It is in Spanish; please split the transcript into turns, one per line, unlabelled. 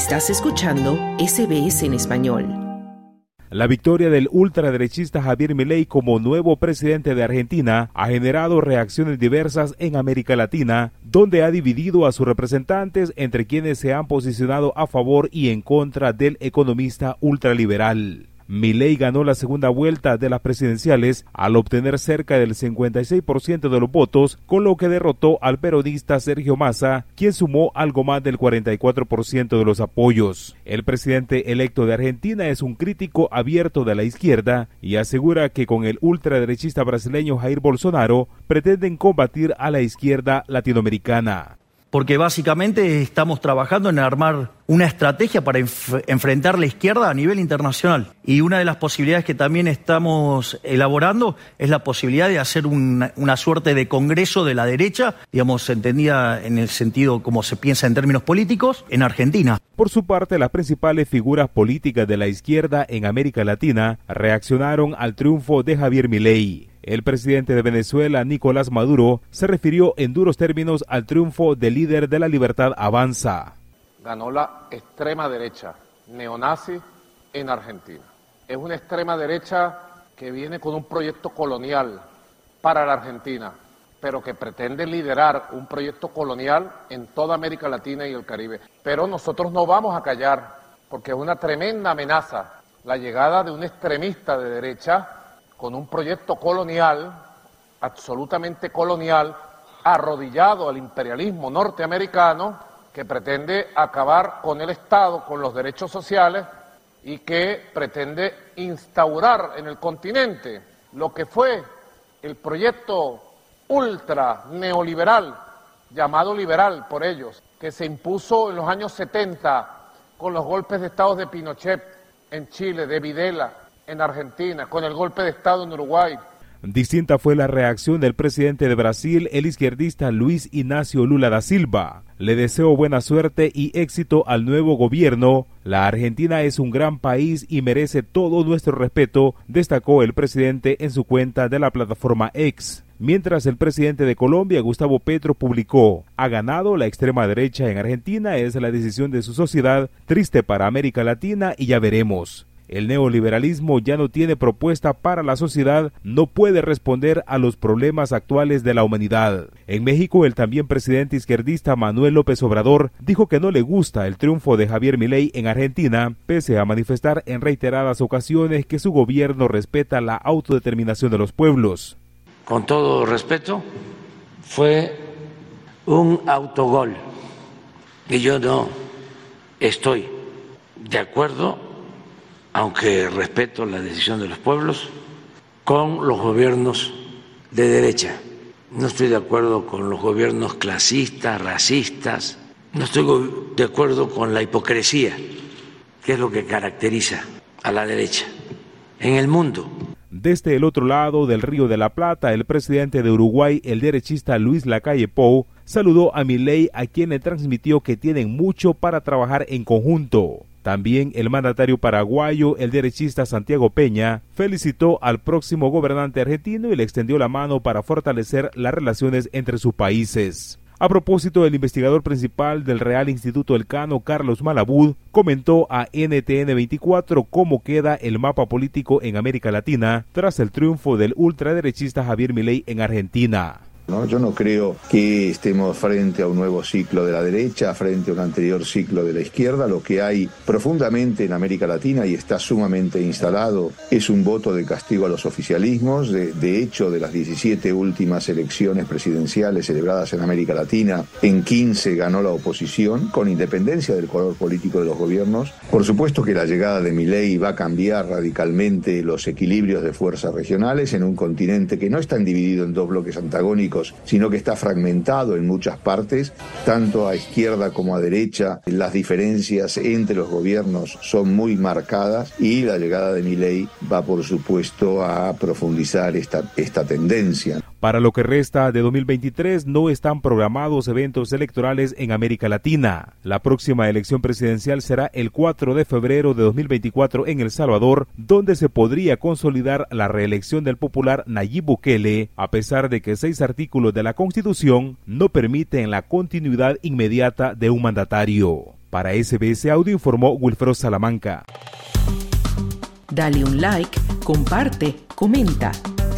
Estás escuchando SBS en español.
La victoria del ultraderechista Javier Milei como nuevo presidente de Argentina ha generado reacciones diversas en América Latina, donde ha dividido a sus representantes entre quienes se han posicionado a favor y en contra del economista ultraliberal. Milei ganó la segunda vuelta de las presidenciales al obtener cerca del 56% de los votos, con lo que derrotó al peronista Sergio Massa, quien sumó algo más del 44% de los apoyos. El presidente electo de Argentina es un crítico abierto de la izquierda y asegura que con el ultraderechista brasileño Jair Bolsonaro pretenden combatir a la izquierda latinoamericana
porque básicamente estamos trabajando en armar una estrategia para enfrentar la izquierda a nivel internacional. Y una de las posibilidades que también estamos elaborando es la posibilidad de hacer una, una, suerte de congreso de la derecha, digamos, entendida en el sentido como se piensa en términos políticos, en Argentina.
Por su parte, las principales figuras políticas de la izquierda en América Latina reaccionaron al triunfo de Javier Milei. El presidente de Venezuela, Nicolás Maduro, se refirió en duros términos al triunfo del líder de la libertad Avanza.
Ganó la extrema derecha, neonazi, en Argentina. Es una extrema derecha que viene con un proyecto colonial para la Argentina, pero que pretende liderar un proyecto colonial en toda América Latina y el Caribe. Pero nosotros no vamos a callar, porque es una tremenda amenaza la llegada de un extremista de derecha con un proyecto colonial, absolutamente colonial, arrodillado al imperialismo norteamericano, que pretende acabar con el Estado, con los derechos sociales y que pretende instaurar en el continente lo que fue el proyecto ultra neoliberal, llamado liberal por ellos, que se impuso en los años 70 con los golpes de Estado de Pinochet en Chile, de Videla, en Argentina, con el golpe de Estado en Uruguay.
Distinta fue la reacción del presidente de Brasil, el izquierdista Luis Ignacio Lula da Silva. Le deseo buena suerte y éxito al nuevo gobierno. La Argentina es un gran país y merece todo nuestro respeto, destacó el presidente en su cuenta de la plataforma X. Mientras el presidente de Colombia, Gustavo Petro, publicó, ha ganado la extrema derecha en Argentina, es la decisión de su sociedad, triste para América Latina y ya veremos. El neoliberalismo ya no tiene propuesta para la sociedad, no puede responder a los problemas actuales de la humanidad. En México, el también presidente izquierdista Manuel López Obrador dijo que no le gusta el triunfo de Javier Milei en Argentina, pese a manifestar en reiteradas ocasiones que su gobierno respeta la autodeterminación de los pueblos.
Con todo respeto, fue un autogol y yo no estoy de acuerdo aunque respeto la decisión de los pueblos, con los gobiernos de derecha. No estoy de acuerdo con los gobiernos clasistas, racistas, no estoy de acuerdo con la hipocresía, que es lo que caracteriza a la derecha en el mundo.
Desde el otro lado del Río de la Plata, el presidente de Uruguay, el derechista Luis Lacalle Pou, saludó a Milei a quien le transmitió que tienen mucho para trabajar en conjunto. También el mandatario paraguayo, el derechista Santiago Peña, felicitó al próximo gobernante argentino y le extendió la mano para fortalecer las relaciones entre sus países. A propósito, el investigador principal del Real Instituto Elcano, Carlos Malabud, comentó a NTN 24 cómo queda el mapa político en América Latina tras el triunfo del ultraderechista Javier Milei en Argentina.
Yo no creo que estemos frente a un nuevo ciclo de la derecha, frente a un anterior ciclo de la izquierda. Lo que hay profundamente en América Latina y está sumamente instalado es un voto de castigo a los oficialismos. De, hecho, de las 17 últimas elecciones presidenciales celebradas en América Latina, en 15 ganó la oposición, con independencia del color político de los gobiernos. Por supuesto que la llegada de Milei va a cambiar radicalmente los equilibrios de fuerzas regionales en un continente que no está dividido en dos bloques antagónicos sino que está fragmentado en muchas partes, tanto a izquierda como a derecha. Las diferencias entre los gobiernos son muy marcadas y la llegada de Milei va, por supuesto, a profundizar esta, esta tendencia.
Para lo que resta de 2023 no están programados eventos electorales en América Latina. La próxima elección presidencial será el 4 de febrero de 2024 en El Salvador, donde se podría consolidar la reelección del popular Nayib Bukele, a pesar de que seis artículos de la Constitución no permiten la continuidad inmediata de un mandatario. Para SBS Audio informó Wilfredo Salamanca.
Dale un like, comparte, comenta.